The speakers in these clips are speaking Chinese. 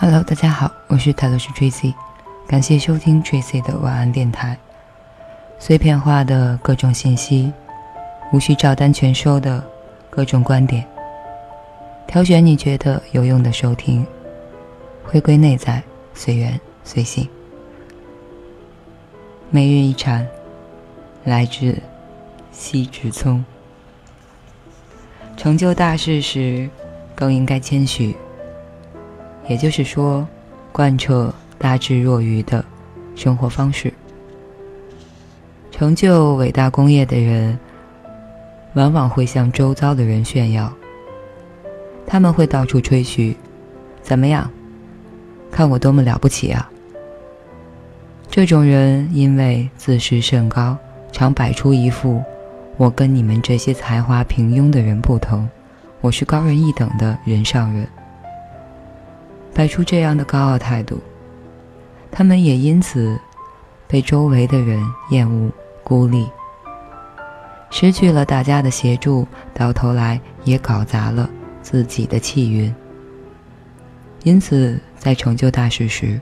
Hello，大家好，我是泰勒斯 Tracy，感谢收听 Tracy 的晚安电台。碎片化的各种信息，无需照单全收的各种观点，挑选你觉得有用的收听，回归内在，随缘随性。每日一禅，来自西之聪。成就大事时，更应该谦虚。也就是说，贯彻大智若愚的生活方式。成就伟大功业的人，往往会向周遭的人炫耀。他们会到处吹嘘：“怎么样？看我多么了不起啊！”这种人因为自视甚高，常摆出一副“我跟你们这些才华平庸的人不同，我是高人一等的人上人”。摆出这样的高傲态度，他们也因此被周围的人厌恶、孤立，失去了大家的协助，到头来也搞砸了自己的气运。因此，在成就大事时，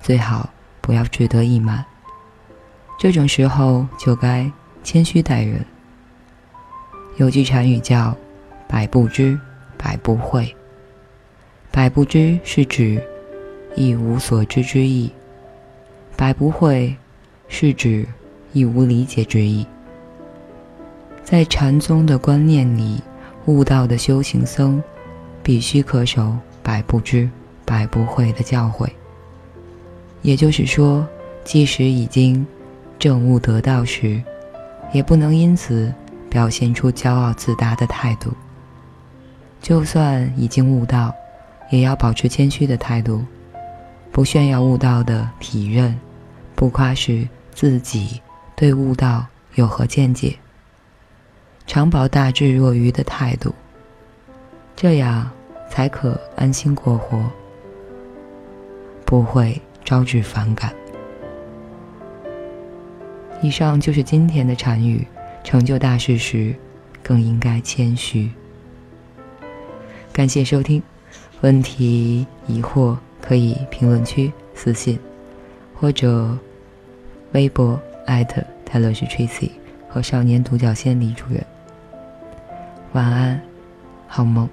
最好不要志得意满。这种时候就该谦虚待人。有句禅语叫“百不知，百不会”。百不知是指一无所知之意，百不会是指一无理解之意。在禅宗的观念里，悟道的修行僧必须恪守百不知、百不会的教诲。也就是说，即使已经证悟得道时，也不能因此表现出骄傲自大的态度。就算已经悟道，也要保持谦虚的态度，不炫耀悟道的体认，不夸示自己对悟道有何见解，常保大智若愚的态度，这样才可安心过活，不会招致反感。以上就是今天的禅语：成就大事时，更应该谦虚。感谢收听。问题疑惑可以评论区私信或者微博艾特泰勒是 tracy 和少年独角仙李主任晚安好梦。